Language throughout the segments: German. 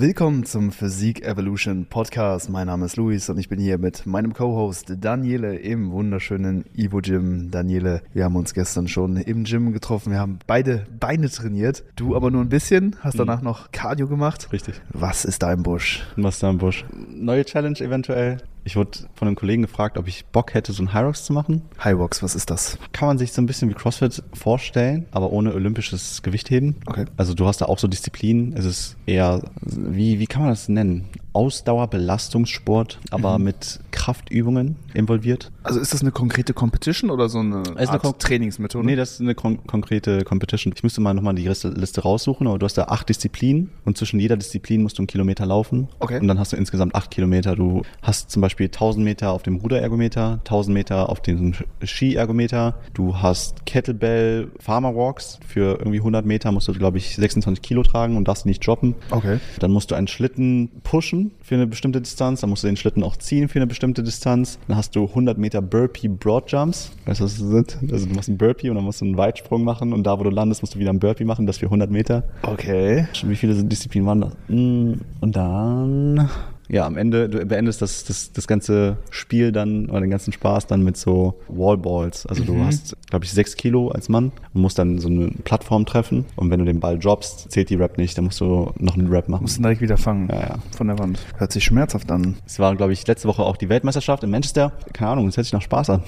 Willkommen zum Physik Evolution Podcast. Mein Name ist Luis und ich bin hier mit meinem Co-Host Daniele im wunderschönen Ivo Gym. Daniele, wir haben uns gestern schon im Gym getroffen. Wir haben beide Beine trainiert. Du aber nur ein bisschen, hast danach noch Cardio gemacht. Richtig. Was ist da im Busch? Was ist da im Busch? Neue Challenge eventuell. Ich wurde von einem Kollegen gefragt, ob ich Bock hätte, so ein Hyrox zu machen. Hyrox, was ist das? Kann man sich so ein bisschen wie CrossFit vorstellen, aber ohne olympisches Gewichtheben. Okay. Also du hast da auch so Disziplinen. Es ist eher, wie, wie kann man das nennen? Ausdauerbelastungssport, aber mit Kraftübungen involviert. Also ist das eine konkrete Competition oder so eine, eine Art kon- Trainingsmethode? Nee, das ist eine kon konkrete Competition. Ich müsste mal nochmal die Liste, Liste raussuchen, aber du hast da acht Disziplinen und zwischen jeder Disziplin musst du einen Kilometer laufen. Okay. Und dann hast du insgesamt acht Kilometer. Du hast zum Beispiel 1000 Meter auf dem Ruderergometer, 1000 Meter auf dem Skiergometer. Du hast Kettlebell Farmer Walks. Für irgendwie 100 Meter musst du, glaube ich, 26 Kilo tragen und darfst nicht droppen. Okay. Dann musst du einen Schlitten pushen für eine bestimmte Distanz. Dann musst du den Schlitten auch ziehen für eine bestimmte Distanz. Dann hast du 100 Meter Burpee Broad Jumps. Weißt du, was das sind? Also du machst einen Burpee und dann musst du einen Weitsprung machen und da, wo du landest, musst du wieder einen Burpee machen. Das für 100 Meter. Okay. Wie viele Disziplinen waren das? Mm, Und dann, ja, am Ende, du beendest das, das, das ganze Spiel dann oder den ganzen Spaß dann mit so Wallballs. Also du hast, glaube ich, sechs Kilo als Mann und musst dann so eine Plattform treffen. Und wenn du den Ball droppst, zählt die Rap nicht. Dann musst du noch einen Rap machen. Musst du direkt wieder fangen. Ja, ja. Von der Wand. Hört sich schmerzhaft an. Es war, glaube ich, letzte Woche auch die Weltmeisterschaft in Manchester. Keine Ahnung, es hört sich nach Spaß an.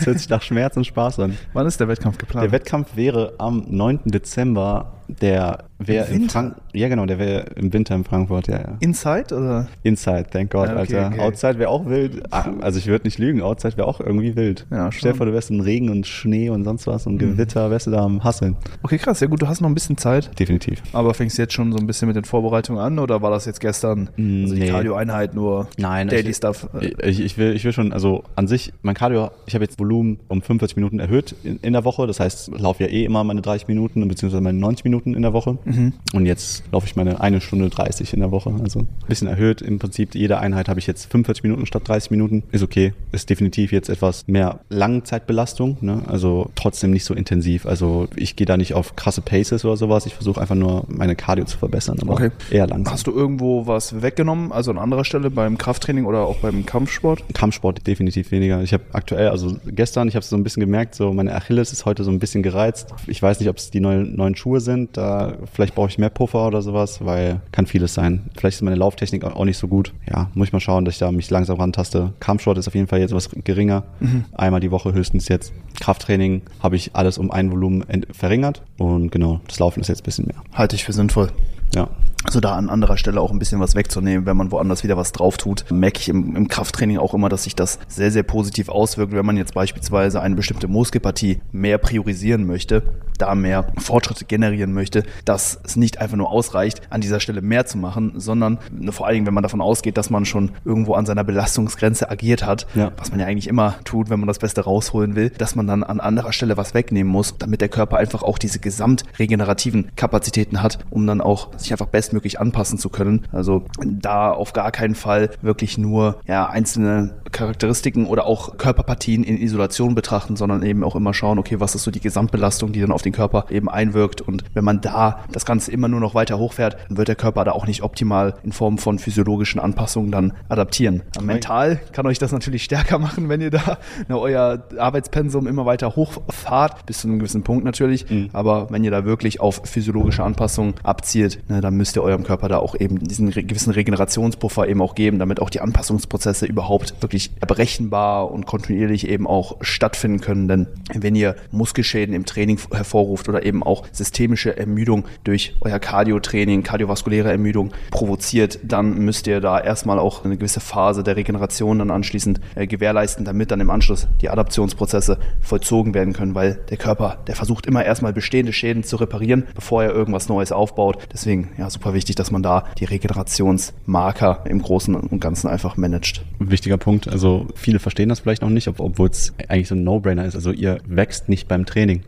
Es hört sich nach Schmerz und Spaß an. Wann ist der Wettkampf geplant? Der Wettkampf wäre am 9. Dezember. Der wäre Im in Winter? Frank Ja, genau, der wäre im Winter in Frankfurt, ja, ja. Inside oder? Inside, thank God, Ah, okay, Alter. okay. Outside wäre auch wild. Ah, Also ich würde nicht lügen, Outside wäre auch irgendwie wild. Ja, Stell dir vor, du wärst in Regen und Schnee und sonst was und Gewitter, wärst du da am Hasseln. Okay, krass. Ja gut, du hast noch ein bisschen Zeit. Definitiv. Aber fängst du jetzt schon so ein bisschen mit den Vorbereitungen an oder war das jetzt gestern? Mm, Also die nee. Cardio-Einheit nur Nein, Daily ich, Stuff. Ich, ich, will, ich will schon, also an sich, mein Cardio, ich habe jetzt Volumen um 45 Minuten erhöht in, in der Woche. Das heißt, ich laufe ja eh immer meine 30 Minuten beziehungsweise meine 90 Minuten in der Woche. Und jetzt laufe ich meine eine Stunde 30 in der Woche. Also ein bisschen erhöht. Im Prinzip jede Einheit habe ich jetzt 45 Minuten statt 30 Minuten. Ist okay. Ist definitiv jetzt etwas mehr Langzeitbelastung. Ne? Also trotzdem nicht so intensiv. Also ich gehe da nicht auf krasse Paces oder sowas. Ich versuche einfach nur meine Cardio zu verbessern. Aber Okay. eher langsam. Hast du irgendwo was weggenommen, also an anderer Stelle beim Krafttraining oder auch beim Kampfsport? Kampfsport definitiv weniger. Ich habe aktuell, also gestern, ich habe so ein bisschen gemerkt, so meine Achilles ist heute so ein bisschen gereizt. Ich weiß nicht, ob es die neuen, neuen Schuhe sind. Da vielleicht brauche ich mehr Puffer oder sowas, weil kann vieles sein. Vielleicht ist meine Lauftechnik auch nicht so gut. Ja, muss ich mal schauen, dass ich da mich langsam rantaste. Kampfsport ist auf jeden Fall jetzt was geringer. Einmal die Woche höchstens jetzt. Krafttraining habe ich alles um ein Volumen verringert und genau, das Laufen ist jetzt ein bisschen mehr. Halte ich für sinnvoll. Ja. Also da an anderer Stelle auch ein bisschen was wegzunehmen, wenn man woanders wieder was drauf tut, merke ich im, im Krafttraining auch immer, dass sich das sehr, sehr positiv auswirkt, wenn man jetzt beispielsweise eine bestimmte Muskelpartie mehr priorisieren möchte, da mehr Fortschritte generieren möchte, dass es nicht einfach nur ausreicht, an dieser Stelle mehr zu machen, sondern vor allen Dingen, wenn man davon ausgeht, dass man schon irgendwo an seiner Belastungsgrenze agiert hat, Ja. was man ja eigentlich immer tut, wenn man das Beste rausholen will, dass man dann an anderer Stelle was wegnehmen muss, damit der Körper einfach auch diese gesamtregenerativen Kapazitäten hat, um dann auch sich einfach bestmöglich anpassen zu können. Also da auf gar keinen Fall wirklich nur ja, einzelne Charakteristiken oder auch Körperpartien in Isolation betrachten, sondern eben auch immer schauen, okay, was ist so die Gesamtbelastung, die dann auf den Körper eben einwirkt. Und wenn man da das Ganze immer nur noch weiter hochfährt, dann wird der Körper da auch nicht optimal in Form von physiologischen Anpassungen dann adaptieren. Mental kann euch das natürlich stärker machen, wenn ihr da ne, euer Arbeitspensum immer weiter hochfahrt, bis zu einem gewissen Punkt natürlich. Aber wenn ihr da wirklich auf physiologische Anpassungen abzielt, ne, dann müsst ihr eurem Körper da auch eben diesen gewissen Regenerationspuffer eben auch geben, damit auch die Anpassungsprozesse überhaupt wirklich berechenbar und kontinuierlich eben auch stattfinden können. Denn wenn ihr Muskelschäden im Training hervorruft oder eben auch systemische Ermüdung durch euer Cardio-Training, kardiovaskuläre Ermüdung provoziert, dann müsst ihr da erstmal auch eine gewisse Phase der Regeneration dann anschließend äh, gewährleisten, damit dann im Anschluss die Adaptionsprozesse vollzogen werden können, weil der Körper, der versucht immer erstmal bestehende Schäden zu reparieren, bevor er irgendwas Neues aufbaut. Deswegen ja super wichtig, dass man da die Regenerationsmarker im Großen und Ganzen einfach managt. Ein wichtiger Punkt. Also viele verstehen das vielleicht noch nicht, ob- obwohl es eigentlich so ein No-Brainer ist. Also ihr wächst nicht beim Training.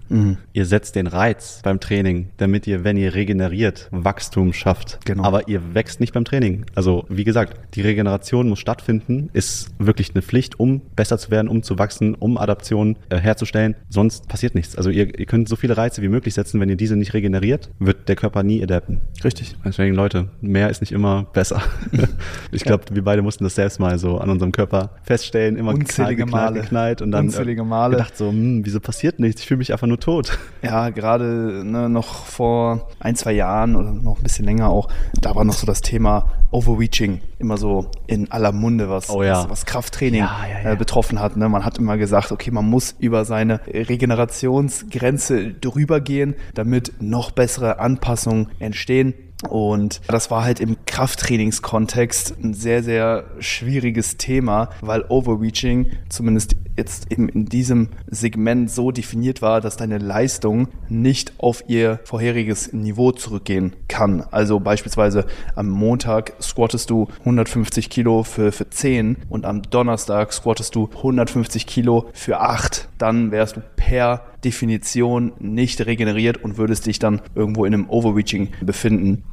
Ihr setzt setzt den Reiz beim Training, damit ihr, wenn ihr regeneriert, Wachstum schafft. Genau. Aber ihr wächst nicht beim Training. Also wie gesagt, die Regeneration muss stattfinden, ist wirklich eine Pflicht, um besser zu werden, um zu wachsen, um Adaptionen äh, herzustellen. Sonst passiert nichts. Also ihr, ihr könnt so viele Reize wie möglich setzen. Wenn ihr diese nicht regeneriert, wird der Körper nie adapten. Richtig. Deswegen, Leute, mehr ist nicht immer besser. ich glaube, wir beide mussten das selbst mal so an unserem Körper feststellen, immer Unzählige geknallt, Male. geknallt, und dann Unzählige äh, Male. gedacht so, hm, wieso passiert nichts? Ich fühle mich einfach nur tot. Ja, gerade ne, noch vor ein, zwei Jahren oder noch ein bisschen länger auch, da war noch so das Thema Overreaching immer so in aller Munde, was, Oh ja. was, was Krafttraining Ja, ja, ja. Äh, betroffen hat. Ne? Man hat immer gesagt, okay, man muss über seine Regenerationsgrenze drüber gehen, damit noch bessere Anpassungen entstehen. Und das war halt im Krafttrainingskontext ein sehr, sehr schwieriges Thema, weil Overreaching zumindest jetzt eben in diesem Segment so definiert war, dass deine Leistung nicht auf ihr vorheriges Niveau zurückgehen kann. Also beispielsweise am Montag squattest du 150 Kilo für, für 10 und am Donnerstag squattest du 150 Kilo für 8. Dann wärst du per Definition nicht regeneriert und würdest dich dann irgendwo in einem Overreaching befinden.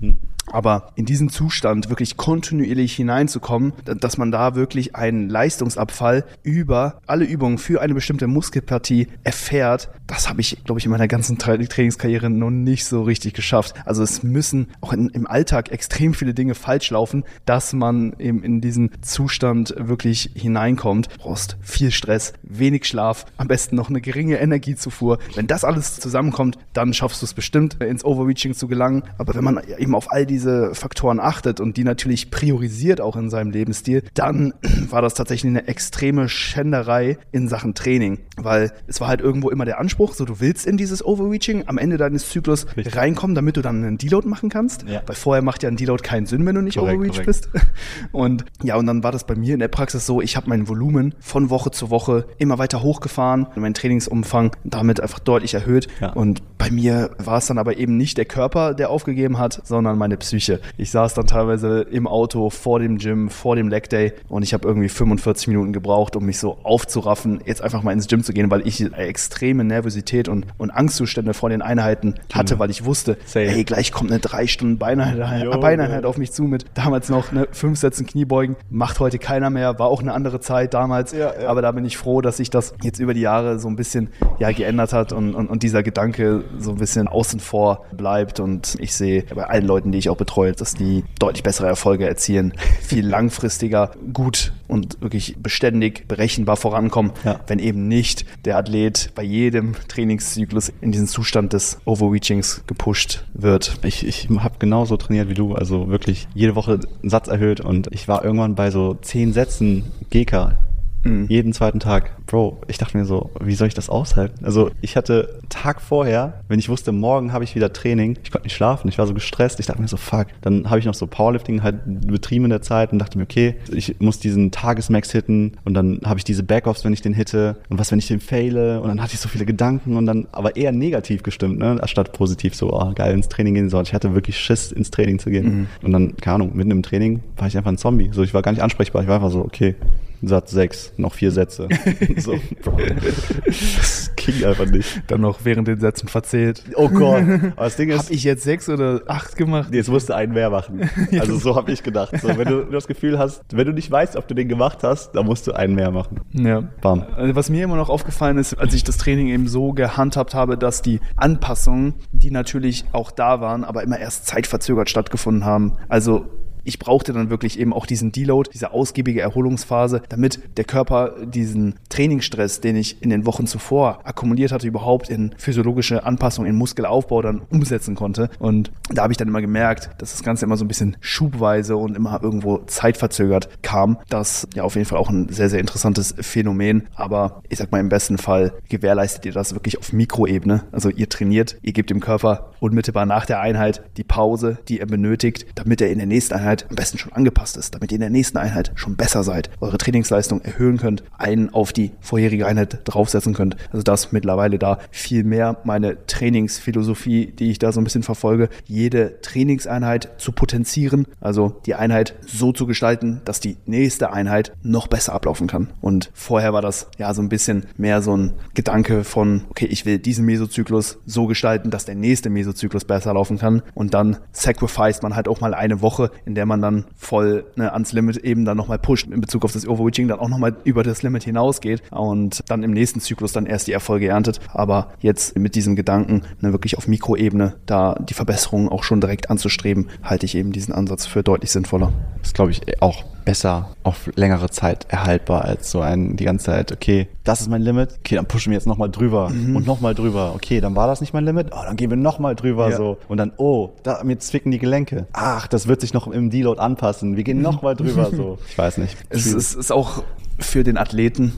Aber in diesen Zustand wirklich kontinuierlich hineinzukommen, da- dass man da wirklich einen Leistungsabfall über alle Übungen für eine bestimmte Muskelpartie erfährt, das habe ich, glaube ich, in meiner ganzen Tra Trainingskarriere noch nicht so richtig geschafft. Also es müssen auch in, im Alltag extrem viele Dinge falsch laufen, dass man eben in diesen Zustand wirklich hineinkommt. Du brauchst viel Stress, wenig Schlaf, am besten noch eine geringe Energiezufuhr. Wenn das alles zusammenkommt, dann schaffst du es bestimmt, ins Overreaching zu gelangen. Aber wenn man eben auf all diese Faktoren achtet und die natürlich priorisiert auch in seinem Lebensstil, dann war das tatsächlich eine extreme Schänderei in Sachen Training. Weil es war halt irgendwo immer der Anspruch, so du willst in dieses Overreaching am Ende deines Zyklus Richtig. reinkommen, damit du dann einen Deload machen kannst. Ja. Weil vorher macht ja ein Deload keinen Sinn, wenn du nicht Korrekt, overreached korrekt. bist. Und ja, und dann war das bei mir in der Praxis so, ich habe mein Volumen von Woche zu Woche immer weiter hochgefahren, mein Trainingsumfang damit einfach deutlich erhöht. Ja. Und bei mir war es dann aber eben nicht der Körper, der aufgegeben hat, sondern meine Psyche. Ich saß dann teilweise im Auto vor dem Gym, vor dem Leg Day und ich habe irgendwie 45 Minuten gebraucht, um mich so aufzuraffen, jetzt einfach mal ins Gym zu gehen, weil ich extreme Nervosität und, und Angstzustände vor den Einheiten hatte, weil ich wusste, Same. ey, gleich kommt eine drei Stunden Beineinheit, Beineinheit auf mich zu mit damals noch ne, fünf Sätzen Kniebeugen, macht heute keiner mehr, war auch eine andere Zeit damals, Ja, ja. aber da bin ich froh, dass sich das jetzt über die Jahre so ein bisschen ja, geändert hat und, und, und dieser Gedanke so ein bisschen außen vor bleibt und ich sehe bei allen Leuten, die ich auch betreue, dass die deutlich bessere Erfolge erzielen, viel langfristiger, gut und wirklich beständig, berechenbar vorankommen, Ja. wenn eben nicht der Athlet bei jedem Trainingszyklus in diesen Zustand des Overreachings gepusht wird. Ich, ich habe genauso trainiert wie du, also wirklich jede Woche einen Satz erhöht und ich war irgendwann bei so zehn Sätzen GK. Mhm. Jeden zweiten Tag. Bro, ich dachte mir so, wie soll ich das aushalten? Also ich hatte Tag vorher, wenn ich wusste, morgen habe ich wieder Training, ich konnte nicht schlafen, ich war so gestresst, ich dachte mir so, fuck. Dann habe ich noch so Powerlifting halt betrieben in der Zeit und dachte mir, okay, ich muss diesen Tagesmax hitten und dann habe ich diese Backoffs, wenn ich den hitte und was, wenn ich den faile und dann hatte ich so viele Gedanken und dann aber eher negativ gestimmt, ne, anstatt positiv so, oh, geil ins Training gehen soll. Ich hatte wirklich Schiss, ins Training zu gehen. Und dann, keine Ahnung, mitten im Training war ich einfach ein Zombie. So, ich war gar nicht ansprechbar. Ich war einfach so, okay, Satz sechs, noch vier Sätze. so, das ging einfach nicht. Dann noch während den Sätzen verzählt. Oh Gott. Aber das Ding ist, Habe ich jetzt sechs oder acht gemacht? Jetzt musst du einen mehr machen. Also so habe ich gedacht. So, wenn du das Gefühl hast, wenn du nicht weißt, ob du den gemacht hast, dann musst du einen mehr machen. Ja. Bam. Also Was mir immer noch aufgefallen ist, als ich das Training eben so gehandhabt habe, dass die Anpassungen, die natürlich auch da waren, aber immer erst zeitverzögert stattgefunden haben. Also ich brauchte dann wirklich eben auch diesen Deload, diese ausgiebige Erholungsphase, damit der Körper diesen Trainingsstress, den ich in den Wochen zuvor akkumuliert hatte, überhaupt in physiologische Anpassungen, in Muskelaufbau dann umsetzen konnte. Und da habe ich dann immer gemerkt, dass das Ganze immer so ein bisschen schubweise und immer irgendwo zeitverzögert kam. Das ja auf jeden Fall auch ein sehr, sehr interessantes Phänomen. Aber ich sag mal, im besten Fall gewährleistet ihr das wirklich auf Mikroebene. Also ihr trainiert, ihr gebt dem Körper unmittelbar nach der Einheit die Pause, die er benötigt, damit er in der nächsten Einheit Einheit am besten schon angepasst ist, damit ihr in der nächsten Einheit schon besser seid, eure Trainingsleistung erhöhen könnt, einen auf die vorherige Einheit draufsetzen könnt. Also das mittlerweile da viel mehr meine Trainingsphilosophie, die ich da so ein bisschen verfolge, jede Trainingseinheit zu potenzieren, also die Einheit so zu gestalten, dass die nächste Einheit noch besser ablaufen kann. Und vorher war das ja so ein bisschen mehr so ein Gedanke von, okay, ich will diesen Mesozyklus so gestalten, dass der nächste Mesozyklus besser laufen kann. Und dann sacrificed man halt auch mal eine Woche, in der man dann voll ne, ans Limit eben dann nochmal pusht in Bezug auf das Overreaching, dann auch nochmal über das Limit hinausgeht und dann im nächsten Zyklus dann erst die Erfolge erntet. Aber jetzt mit diesem Gedanken, ne, wirklich auf Mikroebene da die Verbesserungen auch schon direkt anzustreben, halte ich eben diesen Ansatz für deutlich sinnvoller. Das glaube ich auch besser auf längere Zeit erhaltbar als so ein die ganze Zeit, okay, das ist mein Limit, okay, dann pushen wir jetzt nochmal drüber mhm. und nochmal drüber, okay, dann war das nicht mein Limit, oh, dann gehen wir nochmal drüber ja. so und dann, oh, da, mir zwicken die Gelenke, ach, das wird sich noch im Deload anpassen, wir gehen nochmal drüber so. Ich weiß nicht. Es, es ist auch für den Athleten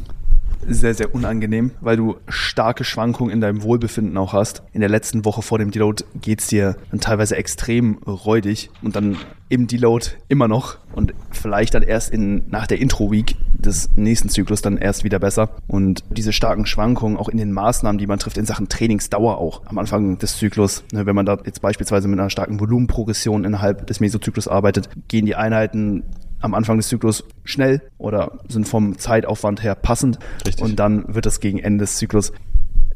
sehr, sehr unangenehm, weil du starke Schwankungen in deinem Wohlbefinden auch hast. In der letzten Woche vor dem Deload geht es dir dann teilweise extrem räudig und dann im Deload immer noch und vielleicht dann erst in, nach der Intro-Week des nächsten Zyklus dann erst wieder besser. Und diese starken Schwankungen auch in den Maßnahmen, die man trifft, in Sachen Trainingsdauer auch am Anfang des Zyklus, ne, wenn man da jetzt beispielsweise mit einer starken Volumenprogression innerhalb des Mesozyklus arbeitet, gehen die Einheiten am Anfang des Zyklus schnell oder sind vom Zeitaufwand her passend. Richtig. Und dann wird das gegen Ende des Zyklus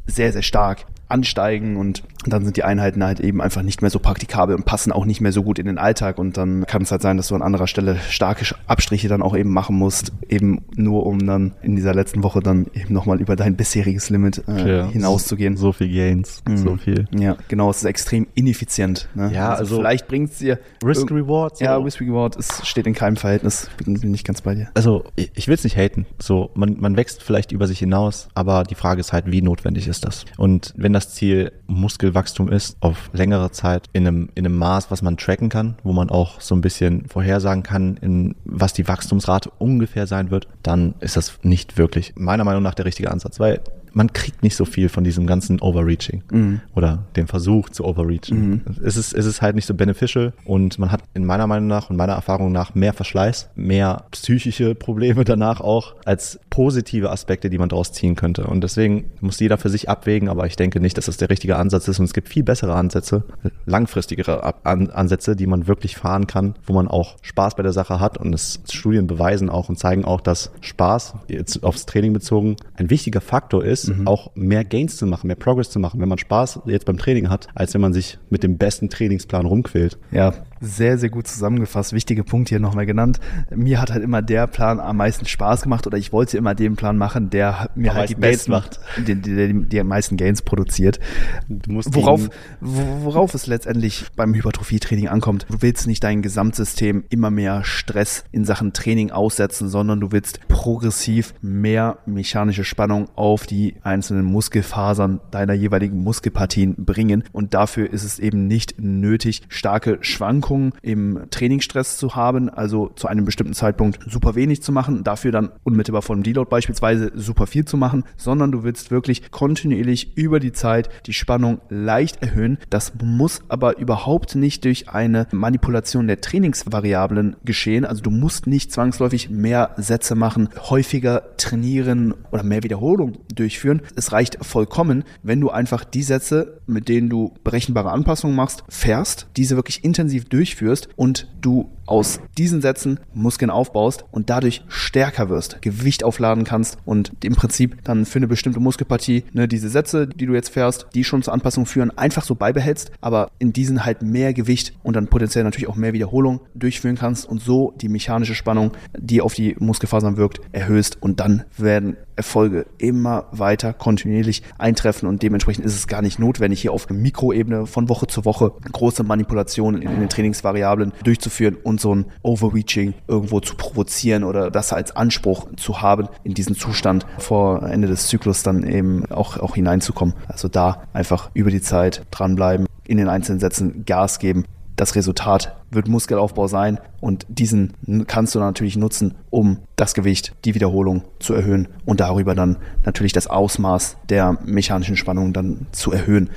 sehr, sehr stark ansteigen und dann sind die Einheiten halt eben einfach nicht mehr so praktikabel und passen auch nicht mehr so gut in den Alltag und dann kann es halt sein, dass du an anderer Stelle starke Abstriche dann auch eben machen musst, eben nur um dann in dieser letzten Woche dann eben nochmal über dein bisheriges Limit äh, ja, hinauszugehen. So viel Gains, mhm. so viel. Ja, genau, es ist extrem ineffizient. Ne? Ja, also, also vielleicht bringt es dir Risk Reward. So. Ja, Risk Reward ist, steht in keinem Verhältnis, bin, bin ich ganz bei dir. Also ich, ich will es nicht haten, so man, man wächst vielleicht über sich hinaus, aber die Frage ist halt, wie notwendig ist das? Und wenn das Ziel Muskelwachstum ist, auf längere Zeit in einem, in einem Maß, was man tracken kann, wo man auch so ein bisschen vorhersagen kann, in was die Wachstumsrate ungefähr sein wird, dann ist das nicht wirklich meiner Meinung nach der richtige Ansatz, weil man kriegt nicht so viel von diesem ganzen Overreaching mhm. oder dem Versuch zu overreachen. Mhm. Es, ist, es ist halt nicht so beneficial und man hat in meiner Meinung nach und meiner Erfahrung nach mehr Verschleiß, mehr psychische Probleme danach auch als positive Aspekte, die man daraus ziehen könnte. Und deswegen muss jeder für sich abwägen, aber ich denke nicht, dass das der richtige Ansatz ist und es gibt viel bessere Ansätze, langfristigere Ansätze, die man wirklich fahren kann, wo man auch Spaß bei der Sache hat und es Studien beweisen auch und zeigen auch, dass Spaß jetzt aufs Training bezogen ein wichtiger Faktor ist, ist, mhm. auch mehr Gains zu machen, mehr Progress zu machen, wenn man Spaß jetzt beim Training hat, als wenn man sich mit dem besten Trainingsplan rumquält. Ja, sehr, sehr gut zusammengefasst. Wichtige Punkte hier nochmal genannt. Mir hat halt immer der Plan am meisten Spaß gemacht oder ich wollte immer den Plan machen, der mir am halt die besten, macht. Die, die, die, die, meisten Gains produziert. worauf, worauf es letztendlich beim Hypertrophie-Training ankommt. Du willst nicht dein Gesamtsystem immer mehr Stress in Sachen Training aussetzen, sondern du willst progressiv mehr mechanische Spannung auf die einzelnen Muskelfasern deiner jeweiligen Muskelpartien bringen. Und dafür ist es eben nicht nötig, starke Schwankungen Wirkung im Trainingsstress zu haben, also zu einem bestimmten Zeitpunkt super wenig zu machen, dafür dann unmittelbar vor dem Deload beispielsweise super viel zu machen, sondern du willst wirklich kontinuierlich über die Zeit die Spannung leicht erhöhen. Das muss aber überhaupt nicht durch eine Manipulation der Trainingsvariablen geschehen. Also du musst nicht zwangsläufig mehr Sätze machen, häufiger trainieren oder mehr Wiederholungen durchführen. Es reicht vollkommen, wenn du einfach die Sätze, mit denen du berechenbare Anpassungen machst, fährst, diese wirklich intensiv durchführst durchführst und du aus diesen Sätzen Muskeln aufbaust und dadurch stärker wirst, Gewicht aufladen kannst und im Prinzip dann für eine bestimmte Muskelpartie ne, diese Sätze, die du jetzt fährst, die schon zur Anpassung führen, einfach so beibehältst, aber in diesen halt mehr Gewicht und dann potenziell natürlich auch mehr Wiederholung durchführen kannst und so die mechanische Spannung, die auf die Muskelfasern wirkt, erhöhst und dann werden Erfolge immer weiter kontinuierlich eintreffen und dementsprechend ist es gar nicht notwendig, hier auf Mikroebene von Woche zu Woche große Manipulationen in den Trainingsvariablen durchzuführen und so ein Overreaching irgendwo zu provozieren oder das als Anspruch zu haben, in diesen Zustand vor Ende des Zyklus dann eben auch, auch hineinzukommen. Also da einfach über die Zeit dranbleiben, in den einzelnen Sätzen Gas geben das Resultat wird Muskelaufbau sein und diesen kannst du natürlich nutzen, um das Gewicht, die Wiederholung zu erhöhen und darüber dann natürlich das Ausmaß der mechanischen Spannung dann zu erhöhen.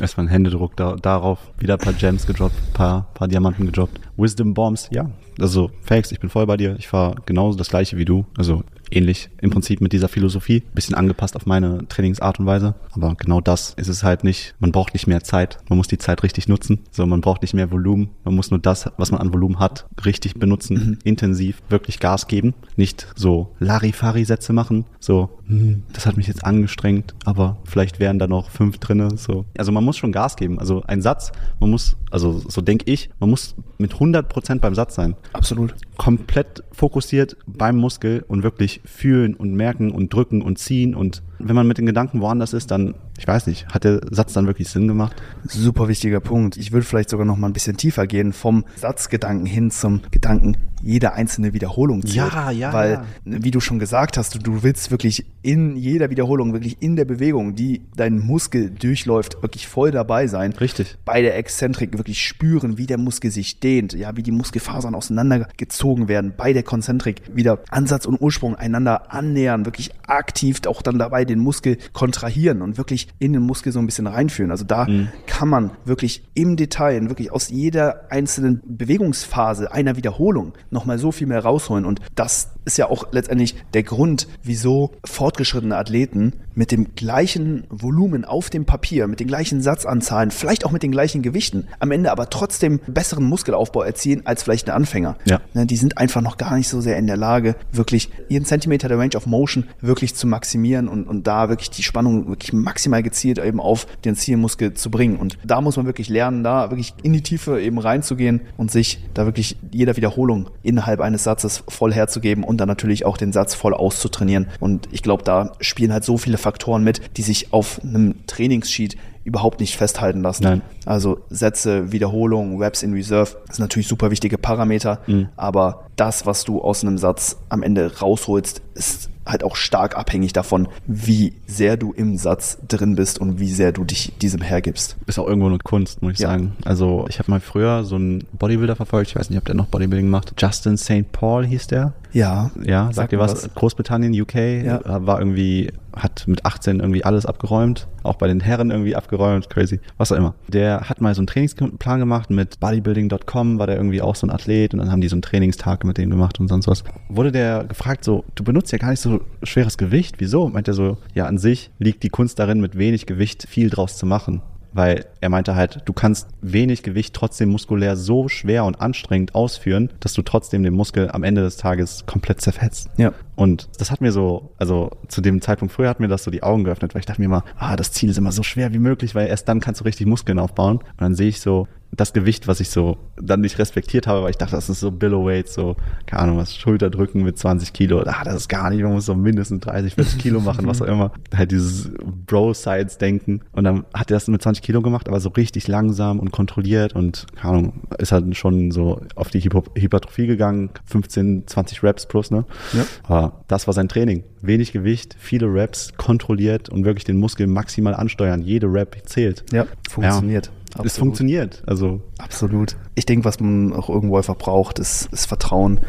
Erstmal ein Händedruck da, darauf, wieder ein paar Gems gedroppt, paar, paar Diamanten gedroppt. Wisdom Bombs, ja. Also, Fakes, ich bin voll bei dir. Ich fahre genauso das gleiche wie du. Also ähnlich im Prinzip mit dieser Philosophie. Bisschen angepasst auf meine Trainingsart und Weise. Aber genau das ist es halt nicht. Man braucht nicht mehr Zeit. Man muss die Zeit richtig nutzen. So, man braucht nicht mehr Volumen. Man muss nur das, was man an Volumen hat, richtig benutzen, mhm. intensiv, wirklich Gas geben. Nicht so Larifari-Sätze machen. So, hm, das hat mich jetzt angestrengt, aber vielleicht wären da noch fünf drinne. So. Also man muss schon Gas geben. Also ein Satz, man muss, also so denke ich, man muss mit 100 Prozent beim Satz sein. Absolut. Komplett fokussiert beim Muskel und wirklich fühlen und merken und drücken und ziehen und wenn man mit den Gedanken woanders ist, dann, ich weiß nicht, hat der Satz dann wirklich Sinn gemacht? Super wichtiger Punkt. Ich würde vielleicht sogar noch mal ein bisschen tiefer gehen, vom Satzgedanken hin zum Gedanken, jede einzelne Wiederholung zählt. Ja, ja. Weil, ja. wie du schon gesagt hast, du, du willst wirklich in jeder Wiederholung, wirklich in der Bewegung, die deinen Muskel durchläuft, wirklich voll dabei sein. Richtig. Bei der Exzentrik wirklich spüren, wie der Muskel sich dehnt, ja, wie die Muskelfasern auseinandergezogen werden. Bei der Konzentrik wieder Ansatz und Ursprung einander annähern, wirklich aktiv auch dann dabei den Muskel kontrahieren und wirklich in den Muskel so ein bisschen reinführen. Also da mhm. kann man wirklich im Detail, wirklich aus jeder einzelnen Bewegungsphase einer Wiederholung nochmal so viel mehr rausholen. Und das ist ja auch letztendlich der Grund, wieso fortgeschrittene Athleten mit dem gleichen Volumen auf dem Papier, mit den gleichen Satzanzahlen, vielleicht auch mit den gleichen Gewichten, am Ende aber trotzdem besseren Muskelaufbau erzielen als vielleicht ein Anfänger. Ja. Ne, die sind einfach noch gar nicht so sehr in der Lage, wirklich ihren Zentimeter der Range of Motion wirklich zu maximieren und, und da wirklich die Spannung wirklich maximal gezielt eben auf den Zielmuskel zu bringen. Und da muss man wirklich lernen, da wirklich in die Tiefe eben reinzugehen und sich da wirklich jeder Wiederholung innerhalb eines Satzes voll herzugeben und dann natürlich auch den Satz voll auszutrainieren. Und ich glaube, da spielen halt so viele Faktoren mit, die sich auf einem Trainingssheet überhaupt nicht festhalten lassen. Nein. Also Sätze, Wiederholungen, Reps in Reserve sind natürlich super wichtige Parameter, mhm. aber das, was du aus einem Satz am Ende rausholst, ist halt auch stark abhängig davon, wie sehr du im Satz drin bist und wie sehr du dich diesem hergibst. Ist auch irgendwo eine Kunst, muss ich ja. sagen. Also ich habe mal früher so einen Bodybuilder verfolgt, ich weiß nicht, ob der noch Bodybuilding macht. Justin St. Paul hieß der. Ja. Ja, sagt, ihr was? was? Großbritannien, UK, ja. war irgendwie, hat mit 18 irgendwie alles abgeräumt, auch bei den Herren irgendwie abgeräumt, crazy, was auch immer. Der hat mal so einen Trainingsplan gemacht mit bodybuilding.com, war der irgendwie auch so ein Athlet und dann haben die so einen Trainingstag mit dem gemacht und sonst was. Wurde der gefragt so, du benutzt ja gar nicht so schweres Gewicht, wieso? Meint er so, ja, an sich liegt die Kunst darin, mit wenig Gewicht viel draus zu machen weil er meinte halt, du kannst wenig Gewicht trotzdem muskulär so schwer und anstrengend ausführen, dass du trotzdem den Muskel am Ende des Tages komplett zerfetzt. Ja. Und das hat mir so, also zu dem Zeitpunkt früher hat mir das so die Augen geöffnet, weil ich dachte mir immer, ah, das Ziel ist immer so schwer wie möglich, weil erst dann kannst du richtig Muskeln aufbauen. Und dann sehe ich so, das Gewicht, was ich so dann nicht respektiert habe, weil ich dachte, das ist so Billowweight, so, keine Ahnung, was, Schulterdrücken mit 20 Kilo. Ah, das ist gar nicht, man muss so mindestens 30, 40 Kilo machen, was auch immer. Halt dieses Bro-Sides-Denken. Und dann hat er das mit 20 Kilo gemacht, aber so richtig langsam und kontrolliert und, keine Ahnung, ist halt schon so auf die Hypertrophie gegangen, 15, 20 Reps plus, ne? Ja. Aber das war sein Training. Wenig Gewicht, viele Reps, kontrolliert und wirklich den Muskel maximal ansteuern. Jede Rep zählt. Ja, funktioniert. Ja. Absolut. Es funktioniert. Also absolut. Ich denke, was man auch irgendwo einfach braucht, ist, ist Vertrauen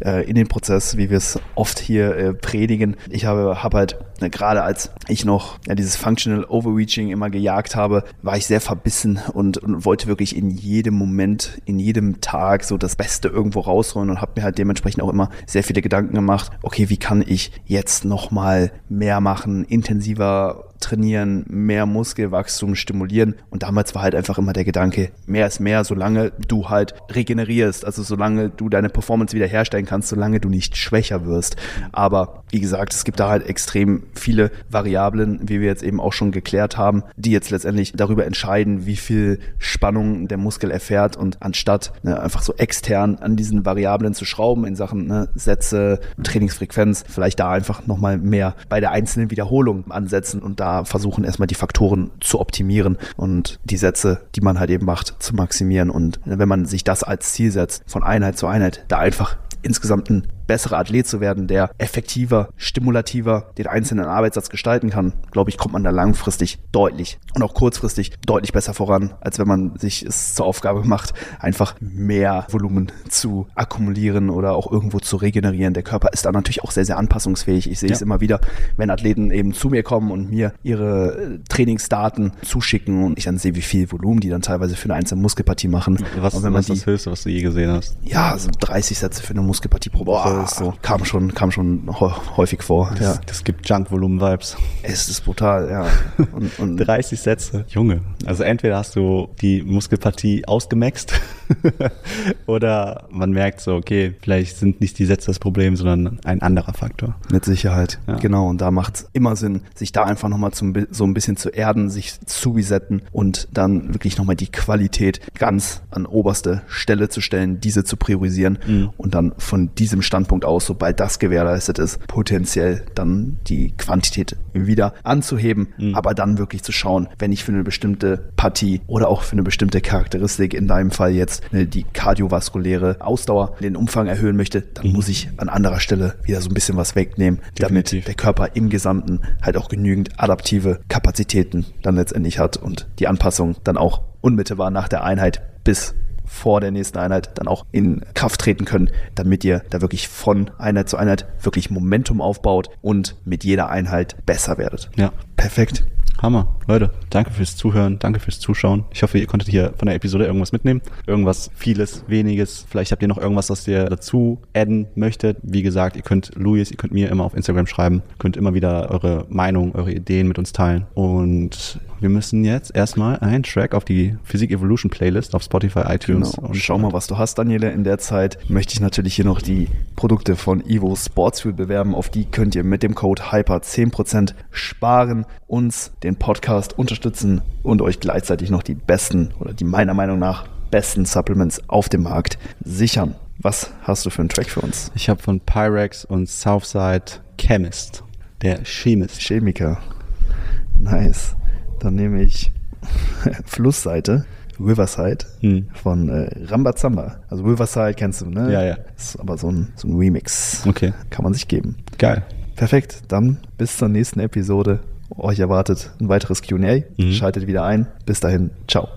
in den Prozess, wie wir es oft hier äh, predigen. Ich habe hab halt äh, gerade als ich noch ja, dieses Functional Overreaching immer gejagt habe, war ich sehr verbissen und, und wollte wirklich in jedem Moment, in jedem Tag so das Beste irgendwo rausholen und habe mir halt dementsprechend auch immer sehr viele Gedanken gemacht. Okay, wie kann ich jetzt noch mal mehr machen, intensiver trainieren, mehr Muskelwachstum stimulieren. Und damals war halt einfach immer der Gedanke, mehr ist mehr, solange du halt regenerierst, also solange du deine Performance wiederherstellen kannst, solange du nicht schwächer wirst. Aber wie gesagt, es gibt da halt extrem viele Variablen, wie wir jetzt eben auch schon geklärt haben, die jetzt letztendlich darüber entscheiden, wie viel Spannung der Muskel erfährt und anstatt ne, einfach so extern an diesen Variablen zu schrauben in Sachen ne, Sätze, Trainingsfrequenz, vielleicht da einfach nochmal mehr bei der einzelnen Wiederholung ansetzen und da versuchen erstmal die Faktoren zu optimieren und die Sätze, die man halt eben macht, zu maximieren und wenn man sich das als Ziel setzt, von Einheit zu Einheit, da einfach insgesamt einen bessere Athlet zu werden, der effektiver, stimulativer den einzelnen Arbeitssatz gestalten kann, glaube ich, kommt man da langfristig deutlich und auch kurzfristig deutlich besser voran, als wenn man sich es zur Aufgabe macht, einfach mehr Volumen zu akkumulieren oder auch irgendwo zu regenerieren. Der Körper ist da natürlich auch sehr, sehr anpassungsfähig. Ich sehe ja. es immer wieder, wenn Athleten eben zu mir kommen und mir ihre äh, Trainingsdaten zuschicken und ich dann sehe, wie viel Volumen die dann teilweise für eine einzelne Muskelpartie machen. Was, ist das Höchste, was du je gesehen hast? Ja, also 30 Sätze für eine Muskelpartie pro Woche. Boah, so. Kam schon, kam schon häufig vor. Das, ja. das gibt Junk-Volumen-Vibes. Es ist brutal, ja. Und, und 30 Sätze. Junge. Also entweder hast du die Muskelpartie ausgemaxt oder man merkt so, okay, vielleicht sind nicht die Sätze das Problem, sondern ein anderer Faktor. Mit Sicherheit, ja. genau. Und da macht es immer Sinn, sich da einfach nochmal so ein bisschen zu erden, sich zu resetten und dann wirklich nochmal die Qualität ganz an oberste Stelle zu stellen, diese zu priorisieren mhm. und dann von diesem Standpunkt aus, sobald das gewährleistet ist, potenziell dann die Quantität wieder anzuheben, mhm. aber dann wirklich zu schauen, wenn ich für eine bestimmte Partie oder auch für eine bestimmte Charakteristik, in deinem Fall jetzt ne, die kardiovaskuläre Ausdauer, den Umfang erhöhen möchte, dann mhm. muss ich an anderer Stelle wieder so ein bisschen was wegnehmen, Definitiv. damit der Körper im Gesamten halt auch genügend adaptive Kapazitäten dann letztendlich hat und die Anpassung dann auch unmittelbar nach der Einheit bis vor der nächsten Einheit dann auch in Kraft treten können, damit ihr da wirklich von Einheit zu Einheit wirklich Momentum aufbaut und mit jeder Einheit besser werdet. Ja. Perfekt. Hammer. Leute, danke fürs Zuhören, danke fürs Zuschauen. Ich hoffe, ihr konntet hier von der Episode irgendwas mitnehmen. Irgendwas, vieles, weniges. Vielleicht habt ihr noch irgendwas, was ihr dazu adden möchtet. Wie gesagt, ihr könnt Luis, ihr könnt mir immer auf Instagram schreiben, könnt immer wieder eure Meinung, eure Ideen mit uns teilen. Und wir müssen jetzt erstmal einen Track auf die Physik Evolution Playlist auf Spotify, iTunes. Genau. Und schau mal, was du hast, Daniele. In der Zeit möchte ich natürlich hier noch die Produkte von Evo Sportsfuel bewerben. Auf die könnt ihr mit dem Code HYPER 10% sparen, uns den Podcast unterstützen und euch gleichzeitig noch die besten oder die meiner Meinung nach besten Supplements auf dem Markt sichern. Was hast du für einen Track für uns? Ich habe von Pyrex und Southside Chemist, der Chemist. Chemiker. Nice. Dann nehme ich Flussseite, Riverside hm. von äh, Rambazamba. Also Riverside kennst du, ne? Ja, ja. Ist aber so ein, so ein Remix. Okay. Kann man sich geben. Geil. Perfekt. Dann bis zur nächsten Episode. Euch erwartet ein weiteres QA. Mhm. Schaltet wieder ein. Bis dahin. Ciao.